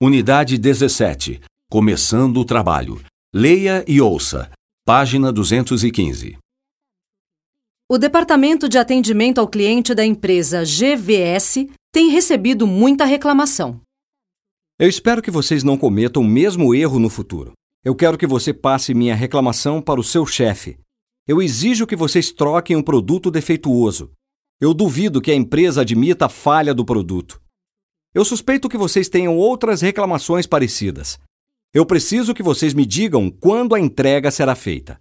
Unidade 17. Começando o trabalho. Leia e ouça. Página 215. O Departamento de Atendimento ao Cliente da empresa GVS tem recebido muita reclamação. Eu espero que vocês não cometam o mesmo erro no futuro. Eu quero que você passe minha reclamação para o seu chefe. Eu exijo que vocês troquem um produto defeituoso. Eu duvido que a empresa admita a falha do produto. Eu suspeito que vocês tenham outras reclamações parecidas. Eu preciso que vocês me digam quando a entrega será feita.